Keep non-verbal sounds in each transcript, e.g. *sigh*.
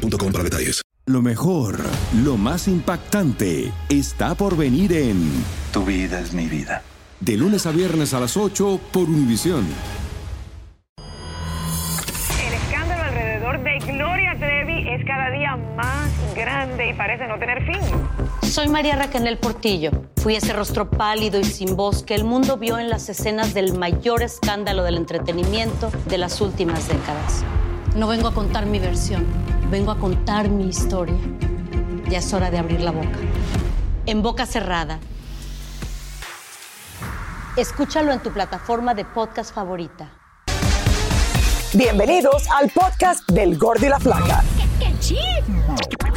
boostmobile.com para detalles. Lo mejor, lo más impactante, está por venir en Tu vida es mi vida. De lunes a viernes a las 8 por Univisión. El escándalo alrededor de Gloria Trevi es cada día más grande y parece no tener fin. Soy María Raquel Portillo. Fui ese rostro pálido y sin voz que el mundo vio en las escenas del mayor escándalo del entretenimiento de las últimas décadas. No vengo a contar mi versión, vengo a contar mi historia. Ya es hora de abrir la boca. En boca cerrada. Escúchalo en tu plataforma de podcast favorita. Bienvenidos al podcast del Gordo y la Flaca.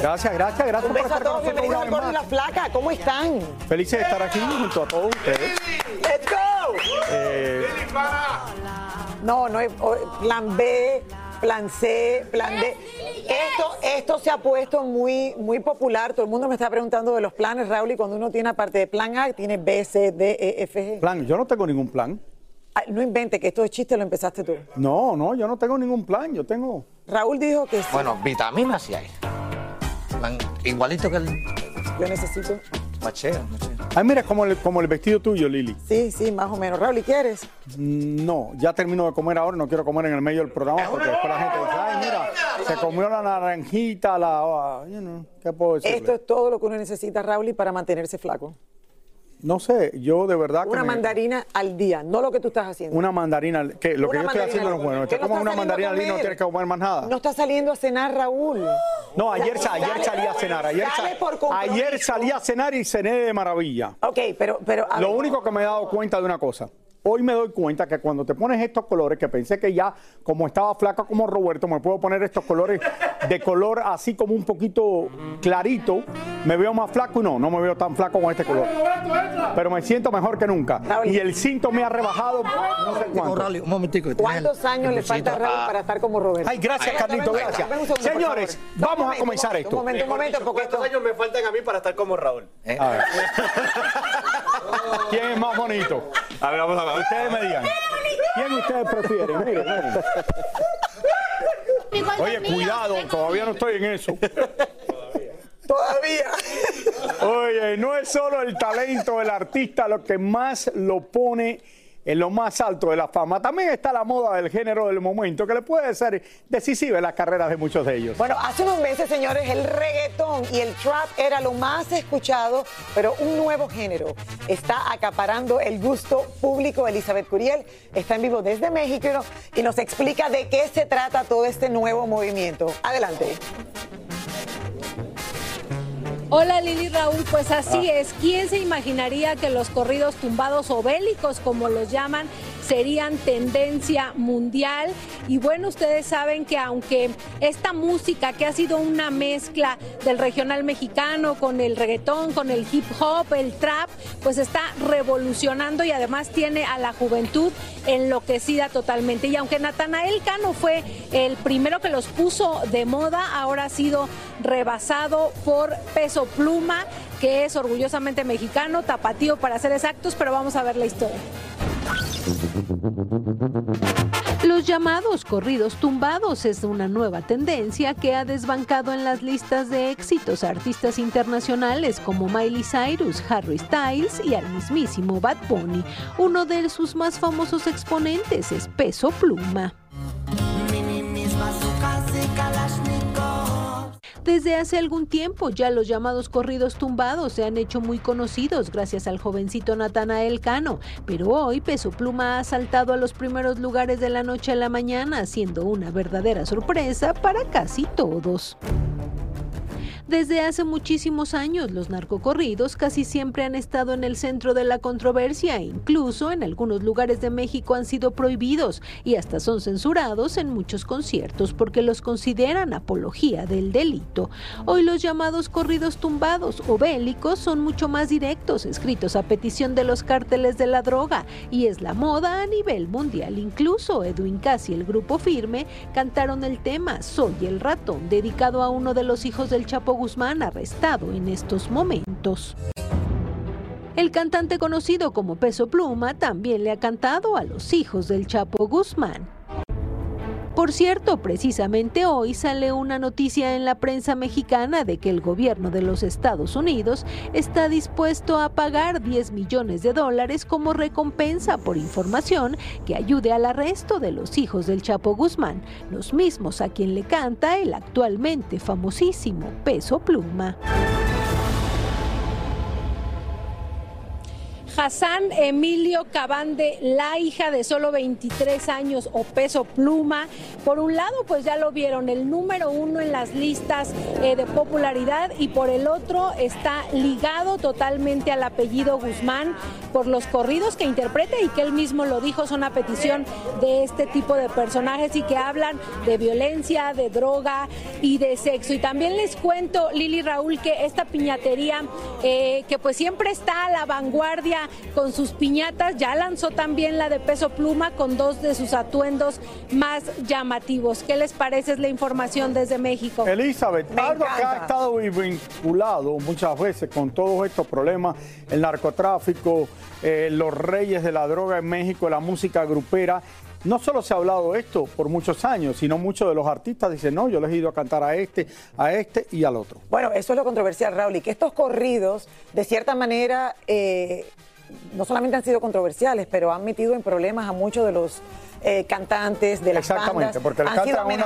Gracias. Gracias, gracias, gracias Un por beso a estar con todos, nosotros bienvenidos al Gordo y la. Flaca. ¿Cómo están? Felices de estar aquí junto a todos ustedes. ¡Let's go! Eh, No, no plan B, plan C, plan D. Esto, esto se ha puesto muy, muy popular. Todo el mundo me está preguntando de los planes, Raúl, y cuando uno tiene aparte de plan A, tiene B, C, D, E, F, G. plan, yo no tengo ningún plan. Ay, no invente que esto es chiste, lo empezaste tú. No, no, yo no tengo ningún plan, yo tengo... Raúl dijo que sí. Bueno, vitaminas sí hay. Van igualito que el Yo necesito. macheo, macheo. Ay, mira, como el, como el vestido tuyo, Lili. Sí, sí, más o menos. Raúl, ¿y quieres? Mm, No, ya termino de comer ahora, no quiero comer en el medio del programa porque después la gente dice, ay, mira, se comió la naranjita, la... ah, you know, ¿Qué puedo decirle? Esto es todo lo que uno necesita, Raúl, y para mantenerse flaco. No sé, yo de verdad que Una me- mandarina al día, no lo que tú estás haciendo. Una mandarina, que lo que yo estoy haciendo no es bueno. Te comes una saliendo a mandarina al día y no tienes que comer más nada. No está saliendo a cenar, Raúl. No, ayer, ayer salí a cenar. Ayer, sale sa- por ayer salí a cenar y cené de maravilla. Ok, pero... pero a Lo ver. único que me he dado cuenta de una cosa. Hoy me doy cuenta que cuando te pones estos colores, que pensé que ya, como estaba flaca como Roberto, me puedo poner estos colores de color así como un poquito clarito, me veo más flaco y no, no me veo tan flaco con este color. Pero me siento mejor que nunca. Raúl. Y el cinto me ha rebajado no sé cuánto. Un momentico. ¿Cuántos años le falta a. Raúl para estar como Roberto? Ay, gracias, Carlito, gracias. un Señores, vamos Un a comenzar un esto. momento, un momento, porque esto... ¿Cuántos años me faltan a mí para estar como Raúl? eh, A ver. *laughs* ¿Quién es más bonito? A ver, vamos a ver. Ustedes me digan. ¿Quién ustedes prefieren? Miren, miren. Oye, cuidado, todavía no estoy en eso. Todavía. Oye, no es solo el talento del artista lo que más lo pone en lo más alto de la fama. También está la moda del género del momento, que le puede ser decisiva en las carreras de muchos de ellos. Bueno, hace unos meses, señores, el reggaetón y el trap era lo más escuchado, pero un nuevo género está acaparando el gusto público. Elizabeth Curiel está en vivo desde México y nos explica de qué se trata todo este nuevo movimiento. Adelante. Hola Lili Raúl, pues así es. ¿Quién se imaginaría que los corridos tumbados o bélicos, como los llaman, serían tendencia mundial? Y bueno, ustedes saben que aunque esta música que ha sido una mezcla del regional mexicano con el reggaetón, con el hip hop, el trap, pues está revolucionando y además tiene a la juventud enloquecida totalmente. Y aunque Natanael Cano fue el primero que los puso de moda, ahora ha sido rebasado por Peso Pluma, que es orgullosamente mexicano, tapatío para ser exactos, pero vamos a ver la historia. Los llamados corridos tumbados es una nueva tendencia que ha desbancado en las listas de éxitos a artistas internacionales como Miley Cyrus, Harry Styles y al mismísimo Bad Bunny. Uno de sus más famosos exponentes es Peso Pluma. Desde hace algún tiempo ya los llamados corridos tumbados se han hecho muy conocidos gracias al jovencito Natanael Cano, pero hoy Peso Pluma ha saltado a los primeros lugares de la noche a la mañana, siendo una verdadera sorpresa para casi todos. Desde hace muchísimos años, los narcocorridos casi siempre han estado en el centro de la controversia e incluso en algunos lugares de México han sido prohibidos y hasta son censurados en muchos conciertos porque los consideran apología del delito. Hoy los llamados corridos tumbados o bélicos son mucho más directos, escritos a petición de los cárteles de la droga y es la moda a nivel mundial. Incluso Edwin Cass y el grupo Firme cantaron el tema Soy el ratón, dedicado a uno de los hijos del Chapo Guzmán arrestado en estos momentos. El cantante conocido como Peso Pluma también le ha cantado a los hijos del Chapo Guzmán. Por cierto, precisamente hoy sale una noticia en la prensa mexicana de que el gobierno de los Estados Unidos está dispuesto a pagar 10 millones de dólares como recompensa por información que ayude al arresto de los hijos del Chapo Guzmán, los mismos a quien le canta el actualmente famosísimo Peso Pluma. Hassan Emilio Cabande, la hija de solo 23 años o peso pluma. Por un lado, pues ya lo vieron, el número uno en las listas eh, de popularidad y por el otro está ligado totalmente al apellido Guzmán por los corridos que interpreta y que él mismo lo dijo, son a petición de este tipo de personajes y que hablan de violencia, de droga y de sexo. Y también les cuento, Lili Raúl, que esta piñatería eh, que pues siempre está a la vanguardia con sus piñatas, ya lanzó también la de peso pluma con dos de sus atuendos más llamativos. ¿Qué les parece? Es la información desde México. Elizabeth, algo que ha estado vinculado muchas veces con todos estos problemas, el narcotráfico, eh, los reyes de la droga en México, la música grupera. No solo se ha hablado de esto por muchos años, sino muchos de los artistas dicen, no, yo les he ido a cantar a este, a este y al otro. Bueno, eso es lo controversial, Raúl, y que estos corridos, de cierta manera, eh, no solamente han sido controversiales, pero han metido en problemas a muchos de los eh, cantantes de las Exactamente, porque el canta a uno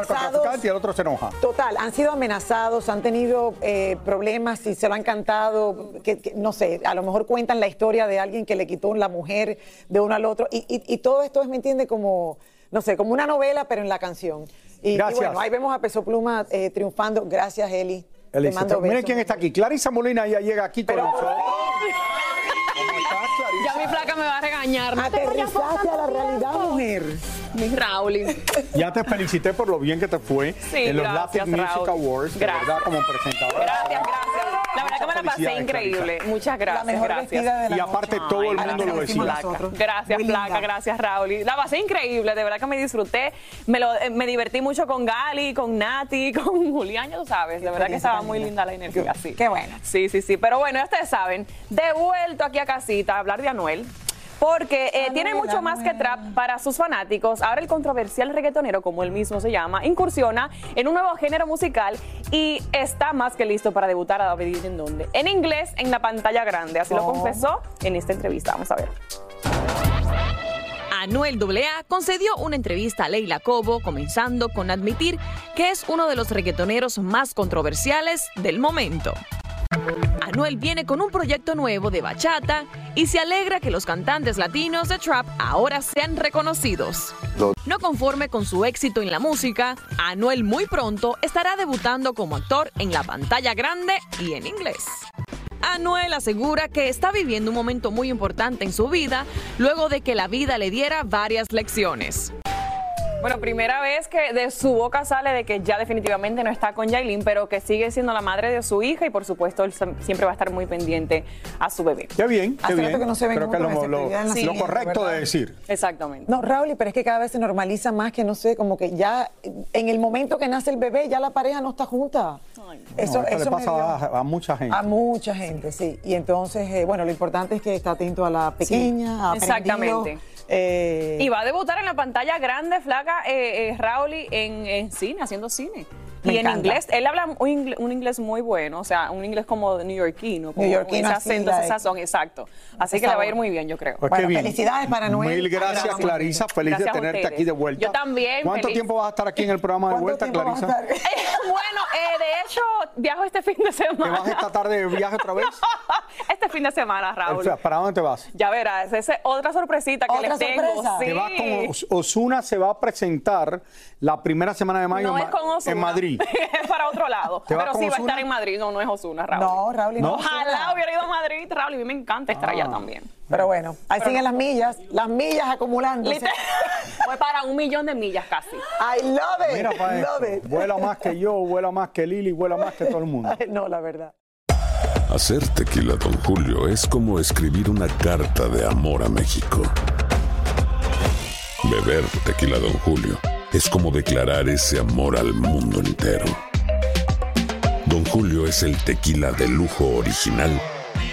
al y el otro se enoja. Total, han sido amenazados, han tenido eh, problemas y se lo han cantado, que, no sé, a lo mejor cuentan la historia de alguien que le quitó la mujer de uno al otro. Y, todo esto es, ¿me entiende? Como, no sé, como una novela, pero en la canción. Y, Gracias. bueno, ahí vemos a Peso Pluma eh, triunfando. Gracias, Eli. Te mando Miren quién está aquí. Clarisa Molina ya llega aquí con. Ya mi placa me va a regañar. ¿no? Aterrizaste a la realidad, mujer. Mi Raúl. Ya te felicité por lo bien que te fue en los Latin Music Awards, gracias. verdad, como presentadora. Gracias, gracias. La verdad que me la pasé increíble. Muchas gracias. La mejor gracias. de la Y aparte noche. todo el mundo lo decía. Gracias, Muy Placa, linda. gracias, Raúl. Y La pasé increíble, de verdad que me disfruté. Me, lo, eh, me divertí mucho con Gali, con Nati, *laughs* con Julián, ya tú sabes. De verdad que estaba muy linda la energía, sí. Qué bueno. Sí, sí, sí. Pero bueno, ya ustedes saben, de vuelto aquí a casita a hablar de Anuel. Porque eh, tiene Anuel, mucho más que trap para sus fanáticos. Ahora el controversial reggaetonero, como él mismo se llama, incursiona en un nuevo género musical y está más que listo para debutar a David en donde. En inglés, en la pantalla grande. Así lo Oh. confesó en esta entrevista. Vamos a ver. Anuel AA concedió una entrevista a Leila Cobo, comenzando con admitir que es uno de los reggaetoneros más controversiales del momento. Anuel viene con un proyecto nuevo de bachata y se alegra que los cantantes latinos de trap ahora sean reconocidos. No conforme con su éxito en la música, Anuel muy pronto estará debutando como actor en la pantalla grande y en inglés. Anuel asegura que está viviendo un momento muy importante en su vida luego de que la vida le diera varias lecciones. Bueno, primera vez que de su boca sale de que ya definitivamente no está con Yailin, pero que sigue siendo la madre de su hija y por supuesto él siempre va a estar muy pendiente a su bebé. Qué bien, qué bien. que no se ven Creo que lo, lo- correcto ¿verdad? de decir. Exactamente. No, Raúl, pero es que cada vez se normaliza más que no sé, como que ya en el momento que nace el bebé ya la pareja no está junta. Eso, No, eso le pasa dio- a, a mucha gente. A mucha gente, sí. Y entonces, eh, bueno, lo importante es que está atento a la pequeña, a Exactamente. Eh, Y va a debutar en la pantalla grande, flaca, eh, eh, Raúl, en, en cine, haciendo cine. Me y en inglés, él habla un inglés, un inglés muy bueno, o sea, un inglés como neoyorquino, como Neoyorquino, ese acento, ese sazón, exacto. Así que le va a ir muy bien, yo creo. Pues qué bien. felicidades para Noel. Mil gracias, Gracias. Clarisa. Feliz Gracias de tenerte aquí de vuelta. Yo también, ¿Cuánto feliz. tiempo vas a estar aquí en el programa de ¿Cuánto vuelta, tiempo vas a Clarisa? *laughs* bueno, eh, de hecho, viajo este fin de ¿Te semana. vas esta tarde de viaje otra vez? *laughs* este fin de semana, Raúl. O sea, ¿Para dónde te vas? Ya verás, esa es otra sorpresita que ¿Otra les tengo. sorpresa? Sí. Te vas con Os- Osuna, se va a presentar la primera semana de mayo no en, es con Ozuna. en Madrid. *laughs* es para otro lado. ¿Te Pero con sí va a estar en Madrid, no, no es Osuna, Raúl. No, Raúl, y no Ojalá Ozuna. hubiera ido a Madrid, Raúl, y a mí me encanta estar Ah. allá también. Pero bueno, ahí Pero siguen no. las millas, las millas acumulándose. Literal, *laughs* Voy para un millón de millas casi. I love it. Mira para love esto. it. Vuela más que yo, vuela más que Lili, vuela más que todo el mundo. Ay, *laughs* No, la verdad. Hacer tequila, Don Julio, es como escribir una carta de amor a México. Beber tequila, Don Julio, es como declarar ese amor al mundo entero. Don Julio es el tequila de lujo original,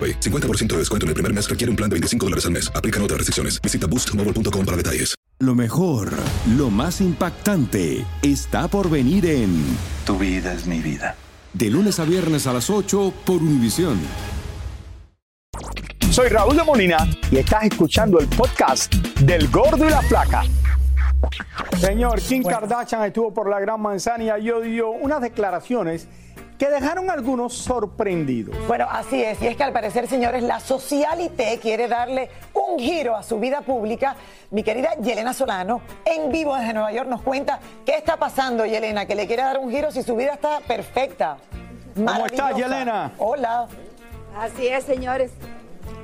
AroPay. 50% de descuento en el primer mes requiere un plan de 25 dólares al mes. Aplican otras restricciones. Visita boostmobile.com para detalles. Lo mejor, lo más impactante, está por venir en Tu vida es mi vida. De lunes a viernes a las 8 por Univisión. Soy Raúl de Molina y estás escuchando el podcast del Gordo y la Flaca. Señor, Kim Kardashian estuvo por la Gran Manzana y yo dio unas declaraciones que dejaron a algunos sorprendidos. Bueno, así es. Y es que al parecer, señores, la socialité quiere darle un giro a su vida pública. Mi querida Yelena Solano, en vivo desde Nueva York, nos cuenta qué está pasando, Yelena, que le quiere dar un giro si su vida está perfecta. ¿Cómo estás. Yelena? Hola. Así es, señores.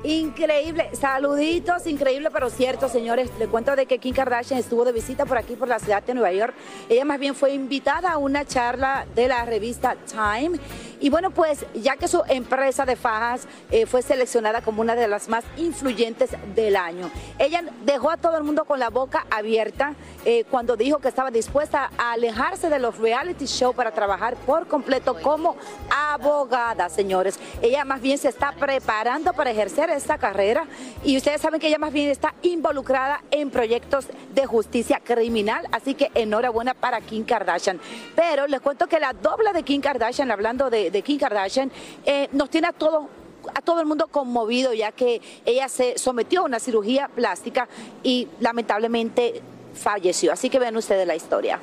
Increíble, saluditos, increíble pero cierto, señores. Le cuento de que Kim Kardashian estuvo de visita por aquí, por la ciudad de Nueva York. Ella más bien fue invitada a una charla de la revista Time. Y bueno, pues ya que su empresa de fajas eh, fue seleccionada como una de las más influyentes del año, ella dejó a todo el mundo con la boca abierta eh, cuando dijo que estaba dispuesta a alejarse de los reality show para trabajar por completo como abogada, señores. Ella más bien se está preparando para ejercer esta carrera y ustedes saben que ella más bien está involucrada en proyectos de justicia criminal, así que enhorabuena para Kim Kardashian. Pero les cuento que la doble de Kim Kardashian, hablando de, Kim Kardashian, eh, nos tiene a todos a todo el mundo conmovido ya que ella se sometió a una cirugía plástica y lamentablemente falleció. Así que ven ustedes la historia.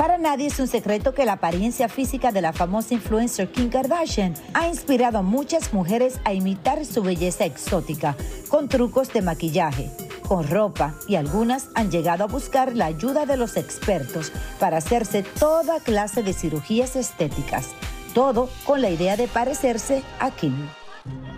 Para nadie es un secreto que la apariencia física de la famosa influencer Kim Kardashian ha inspirado a muchas mujeres a imitar su belleza exótica con trucos de maquillaje, con ropa y algunas han llegado a buscar la ayuda de los expertos para hacerse toda clase de cirugías estéticas, todo con la idea de parecerse a Kim.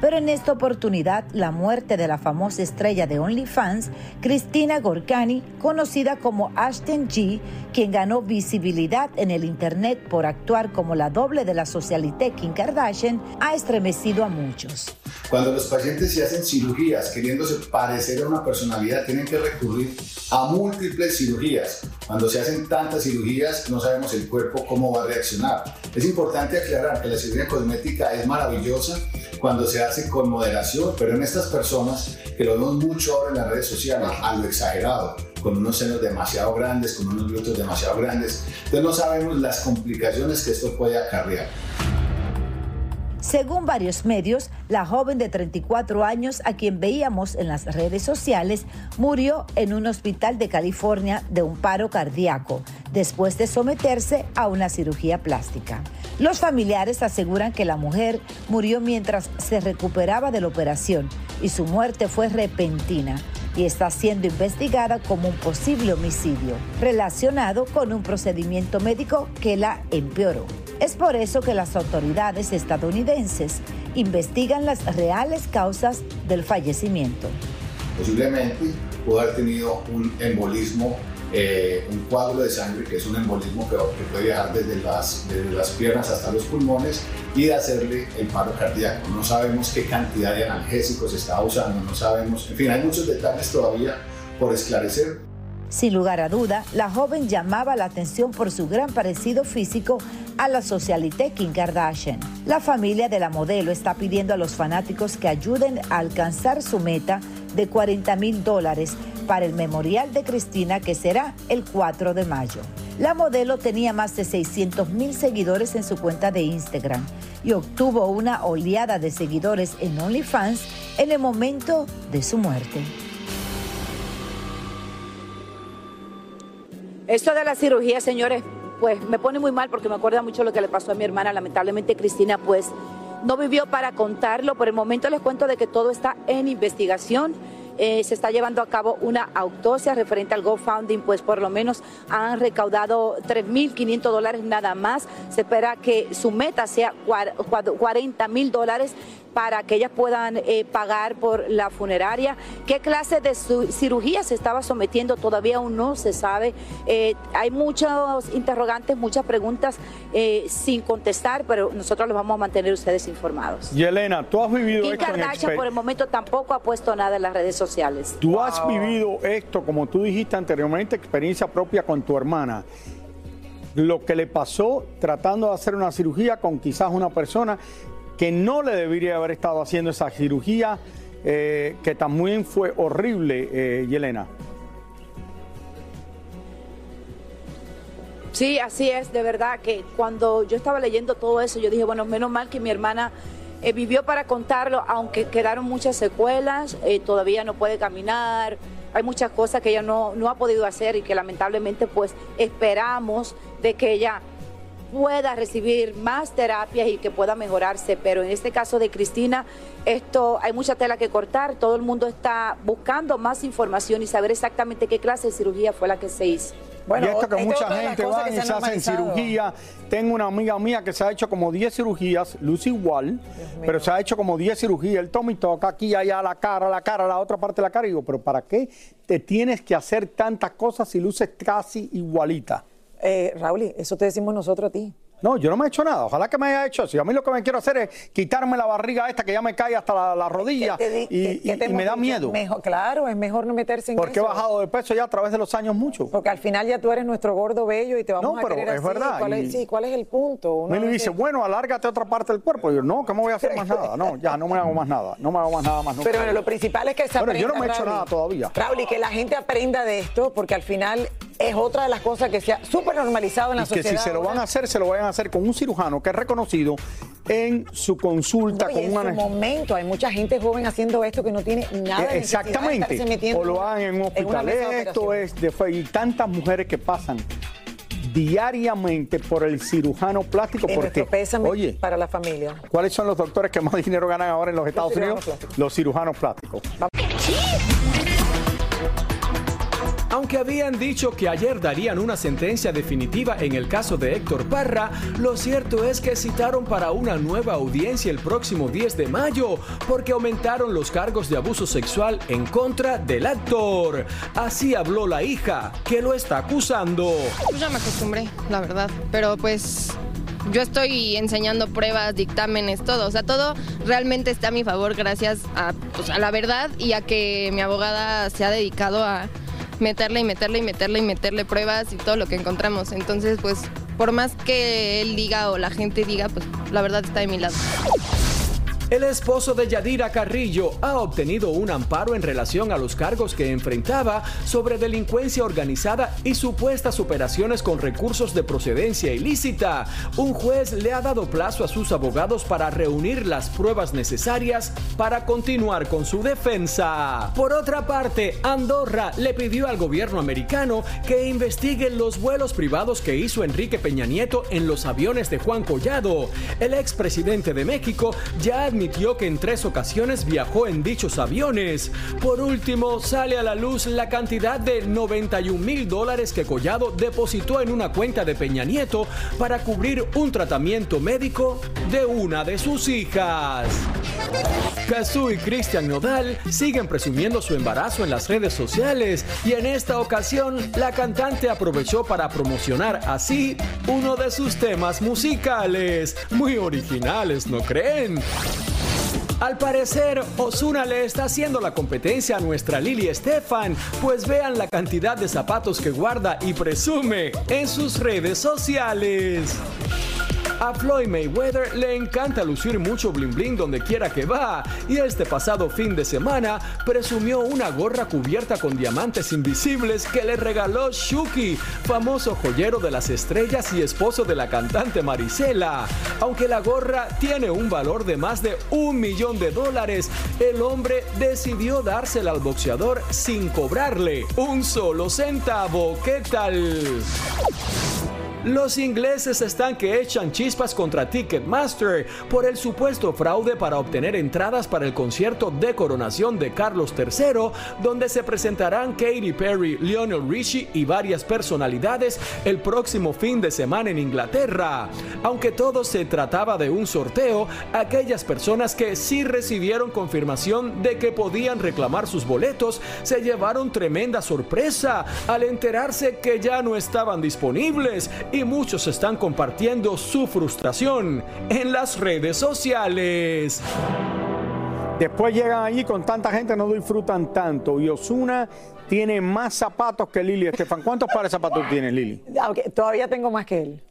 Pero en esta oportunidad, la muerte de la famosa estrella de OnlyFans, Cristina Gorkani, conocida como Ashton G, quien ganó visibilidad en el Internet por actuar como la doble de la socialité Kim Kardashian, ha estremecido a muchos. Cuando los pacientes se hacen cirugías queriéndose parecer a una personalidad, tienen que recurrir a múltiples cirugías. Cuando se hacen tantas cirugías, no sabemos el cuerpo cómo va a reaccionar. Es importante aclarar que la cirugía cosmética es maravillosa cuando se hace con moderación, pero en estas personas, que lo vemos mucho ahora en las redes sociales, a lo exagerado, con unos senos demasiado grandes, con unos glúteos demasiado grandes, entonces no sabemos las complicaciones que esto puede acarrear. Según varios medios, la joven de 34 años, a quien veíamos en las redes sociales, murió en un hospital de California de un paro cardíaco, después de someterse a una cirugía plástica. Los familiares aseguran que la mujer murió mientras se recuperaba de la operación y su muerte fue repentina y está siendo investigada como un posible homicidio relacionado con un procedimiento médico que la empeoró. Es por eso que las autoridades estadounidenses investigan las reales causas del fallecimiento. Posiblemente pudo haber tenido un embolismo, eh, un coágulo de sangre, que es un embolismo que, que puede viajar desde las, desde las piernas hasta los pulmones y de hacerle el paro cardíaco. No sabemos qué cantidad de analgésicos estaba usando, no sabemos, en fin, hay muchos detalles todavía por esclarecer. Sin lugar a duda, la joven llamaba la atención por su gran parecido físico a la socialité Kim Kardashian. La familia de la modelo está pidiendo a los fanáticos que ayuden a alcanzar su meta de 40 mil dólares para el memorial de Cristina que será el 4 de mayo. La modelo tenía más de 600 mil seguidores en su cuenta de Instagram y obtuvo una oleada de seguidores en OnlyFans en el momento de su muerte. Esto de la cirugía, señores, pues me pone muy mal porque me acuerda mucho lo que le pasó a mi hermana. Lamentablemente Cristina pues no vivió para contarlo. Por el momento les cuento de que todo está en investigación. Eh, se está llevando a cabo una autopsia referente al GoFunding, pues por lo menos han recaudado 3.500 dólares nada más. Se espera que su meta sea 40 mil dólares para que ellas puedan eh, pagar por la funeraria. ¿Qué clase de cirugía se estaba sometiendo? Todavía aún no se sabe. Eh, hay muchos interrogantes, muchas preguntas eh, sin contestar, pero nosotros los vamos a mantener ustedes informados. Y Elena, tú has vivido Kim esto en Kardashian exper- por el momento tampoco ha puesto nada en las redes sociales. Tú has vivido esto, como tú dijiste anteriormente, experiencia propia con tu hermana. Lo que le pasó tratando de hacer una cirugía con quizás una persona que no le debería haber estado haciendo esa cirugía, eh, que también fue horrible, eh, Yelena. Sí, así es, de verdad que cuando yo estaba leyendo todo eso, yo dije, bueno, menos mal que mi hermana eh, vivió para contarlo, aunque quedaron muchas secuelas, todavía no puede caminar, hay muchas cosas que ella no, no ha podido hacer y que lamentablemente pues esperamos de que ella pueda recibir más terapias y que pueda mejorarse, pero en este caso de Cristina, esto hay mucha tela que cortar, todo el mundo está buscando más información y saber exactamente qué clase de cirugía fue la que se hizo. y esto que mucha gente va y se hacen cirugía. Tengo una amiga mía que se ha hecho como 10 cirugías, Lucy igual, pero se ha hecho como 10 cirugías. El Tommy toca aquí, allá, la cara, la cara, la otra parte de la cara. Y digo, pero ¿para qué te tienes que hacer tantas cosas si luces casi igualita? Eh, Raúl, eso te decimos nosotros a ti. No, yo no me he hecho nada. Ojalá que me haya hecho. Si a mí lo que me quiero hacer es quitarme la barriga esta que ya me cae hasta la, la rodilla ¿Qué te di- y, y- y me da miedo. Mejor, claro, es mejor no meterse en Porque he eso. bajado de peso ya a través de los años mucho. Porque al final ya tú eres nuestro gordo bello y te vamos No, a pero querer es así. verdad, ¿Cuál y- es, sí, ¿cuál es el punto? Uno Me le dice, bueno, alárgate otra parte del cuerpo. Y yo, no, que me voy a hacer más nada. No, ya no me hago más nada. No me hago más nada más. nunca. Pero bueno, lo principal es que se Bueno, yo no me he hecho Raúl. nada todavía. Raúl, y que la gente aprenda de esto, porque al final es otra de las cosas que se ha súper normalizado en la y que sociedad. si se lo van a hacer, se lo vayan a hacer con un cirujano que es reconocido en su consulta No, con en su momento hay mucha gente joven haciendo esto que no tiene nada de Exactamente. O lo hagan en un hospital. Esto es de fe. Y tantas mujeres que pasan diariamente por el cirujano plástico. Porque, oye, para la familia. ¿cuáles son los doctores que más dinero ganan ahora en los Estados Unidos? plásticos. Los cirujanos plásticos. Aunque habían dicho que ayer darían una sentencia definitiva en el caso de Héctor Parra, lo cierto es que citaron para una nueva audiencia el próximo 10 de mayo porque aumentaron los cargos de abuso sexual en contra del actor. Así habló la hija, que lo está acusando. Pues ya me acostumbré, la verdad. Pero pues yo estoy enseñando pruebas, dictámenes, todo. O sea, todo realmente está a mi favor gracias a, pues, a la verdad y a que mi abogada se ha dedicado a meterle y meterle y meterle y meterle pruebas y todo lo que encontramos. Entonces, pues, por más que él diga o la gente diga, pues la verdad está de mi lado. El esposo de Yadira Carrillo ha obtenido un amparo en relación a los cargos que enfrentaba sobre delincuencia organizada y supuestas operaciones con recursos de procedencia ilícita. Un juez le ha dado plazo a sus abogados para reunir las pruebas necesarias para continuar con su defensa. Por otra parte, Andorra le pidió al gobierno americano que investigue los vuelos privados que hizo Enrique Peña Nieto en los aviones de Juan Collado. El expresidente de México ya admitió admitió que en tres ocasiones viajó en dichos aviones. Por último, sale a la luz la cantidad de 91 mil dólares que Collado depositó en una cuenta de Peña Nieto para cubrir un tratamiento médico de una de sus hijas. Cazú y Cristian Nodal siguen presumiendo su embarazo en las redes sociales y en esta ocasión la cantante aprovechó para promocionar así uno de sus temas musicales. Muy originales, ¿no creen? Al parecer, Osuna le está haciendo la competencia a nuestra Lily Estefan, pues vean la cantidad de zapatos que guarda y presume en sus redes sociales. A Floyd Mayweather le encanta lucir mucho bling bling donde quiera que va y este pasado fin de semana presumió una gorra cubierta con diamantes invisibles que le regaló Shuki, famoso joyero de las estrellas y esposo de la cantante Marisela. Aunque la gorra tiene un valor de más de un millón de dólares, el hombre decidió dársela al boxeador sin cobrarle un solo centavo. ¿Qué tal? Los ingleses están que echan chispas contra Ticketmaster por el supuesto fraude para obtener entradas para el concierto de coronación de Carlos III, donde se presentarán Katy Perry, Lionel Richie y varias personalidades el próximo fin de semana en Inglaterra. Aunque todo se trataba de un sorteo, aquellas personas que sí recibieron confirmación de que podían reclamar sus boletos se llevaron tremenda sorpresa al enterarse que ya no estaban disponibles y muchos están compartiendo su frustración en las redes sociales. Después llegan allí con tanta gente, no disfrutan tanto. Y Osuna tiene más zapatos que Lili Estefan. ¿Cuántos pares de zapatos tienes, Lili? Aunque todavía tengo más que él.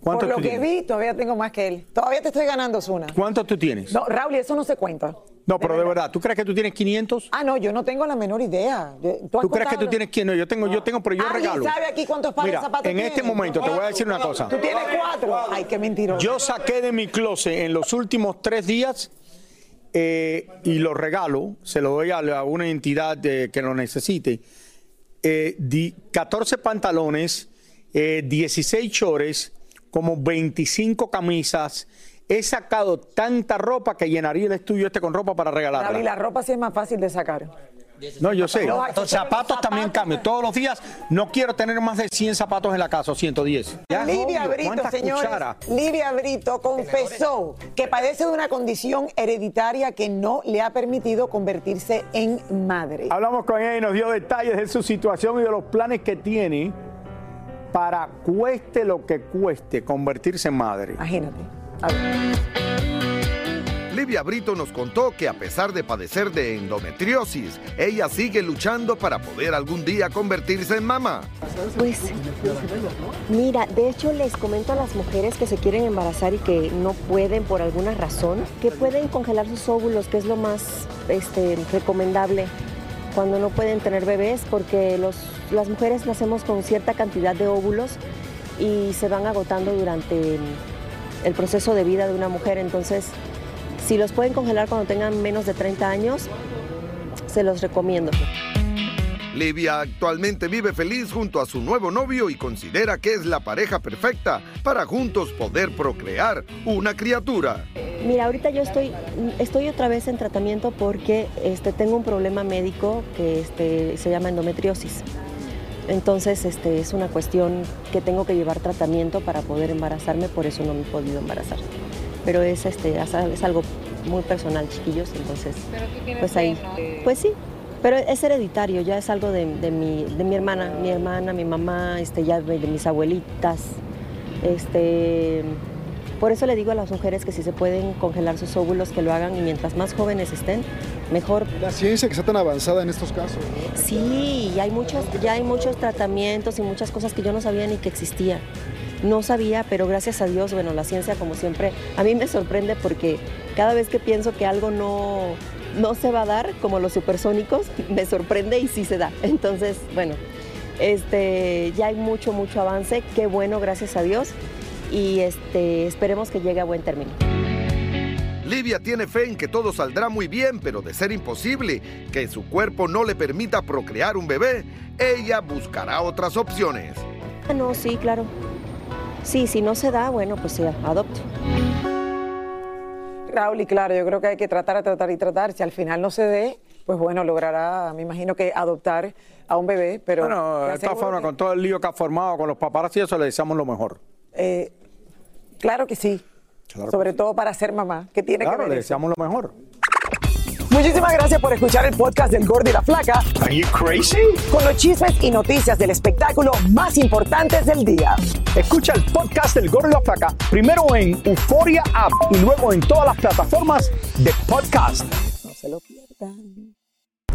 Por ¿Cuántos lo tú que tienes? vi, todavía tengo más que él. Todavía te estoy ganando, Osuna. ¿Cuántos tú tienes? No, Raúl, eso no se cuenta. No, pero de verdad, ¿tú crees que tú tienes 500? Ah, no, yo no tengo la menor idea. ¿Tú crees que tú tienes 500? Yo tengo, yo tengo, pero yo ¿Alguien regalo. sabe aquí cuántos pares Mira, de zapatos en este momento te voy a decir una cosa. Tú tienes cuatro. Ay, qué mentiroso. Yo saqué de mi closet en los últimos tres días eh, y lo regalo, se lo doy a, una entidad eh, que lo necesite. eh, di- 14 pantalones, eh, 16 chores, como 25 camisas. He sacado tanta ropa que llenaría el estudio este con ropa para regalarla. la ropa sí es más fácil de sacar. No, yo sé. Los zapatos también cambian. Todos los días no quiero tener más de 100 zapatos en la casa o 110. Ya, Livia obvio. Brito, ¿Cuántas señores. cucharas? Livia Brito confesó que padece de una condición hereditaria que no le ha permitido convertirse en madre. Hablamos con ella y nos dio detalles de su situación y de los planes que tiene para cueste lo que cueste convertirse en madre. Imagínate. Livia Brito nos contó que a pesar de padecer de endometriosis, ella sigue luchando para poder algún día convertirse en mamá. Pues, mira, de hecho les comento a las mujeres que se quieren embarazar y que no pueden por alguna razón, que pueden congelar sus óvulos, que es lo más este, recomendable cuando no pueden tener bebés, porque los, las mujeres nacemos con cierta cantidad de óvulos y se van agotando durante el proceso de vida de una mujer. Entonces, si los pueden congelar cuando tengan menos de 30 años, se los recomiendo. Livia actualmente vive feliz junto a su nuevo novio y considera que es la pareja perfecta para juntos poder procrear una criatura. Mira, ahorita yo estoy, estoy otra vez en tratamiento porque este, tengo un problema médico que este, se llama endometriosis. Entonces este, es una cuestión que tengo que llevar tratamiento para poder embarazarme, por eso no me he podido embarazar. Pero es, este, es algo muy personal, chiquillos, entonces pues ahí. Pues sí, pero es hereditario, ya es algo de, de mi, de mi hermana, mi hermana, mi mamá, este, ya de, de mis abuelitas. Este, por eso le digo a las mujeres que si se pueden congelar sus óvulos, que lo hagan y mientras más jóvenes estén, mejor. La ciencia que está tan avanzada en estos casos. ¿no? Sí, y hay muchos, ya hay muchos tratamientos y muchas cosas que yo no sabía ni que existían. No sabía, pero gracias a Dios, bueno, la ciencia como siempre, a mí me sorprende porque cada vez que pienso que algo no, no se va a dar, como los supersónicos, *laughs* me sorprende y sí se da. Entonces, bueno, este, ya hay mucho, mucho avance, qué bueno, gracias a Dios, y este, esperemos que llegue a buen término. Livia tiene fe en que todo saldrá muy bien, pero de ser imposible que su cuerpo no le permita procrear un bebé, ella buscará otras opciones. Ah, no, sí, claro. Sí, si no se da, bueno, pues ya, adopto. Raúl, y claro, yo creo que hay que tratar, tratar y tratar. Si al final no se dé, pues bueno, logrará, me imagino que adoptar a un bebé, pero... Bueno, de esta aseguro forma, que- con todo el lío que ha formado con los paparazzi, eso le deseamos lo mejor. eh, claro que sí. Claro Sobre todo para ser mamá, que tiene Claro, que le ver eso. deseamos lo mejor. Muchísimas gracias por escuchar el podcast del Gordo y la Flaca. Are you crazy? Con los chismes y noticias del espectáculo más importantes del día. Escucha el podcast del Gordo y la Flaca primero en Euforia App y luego en todas las plataformas de podcast.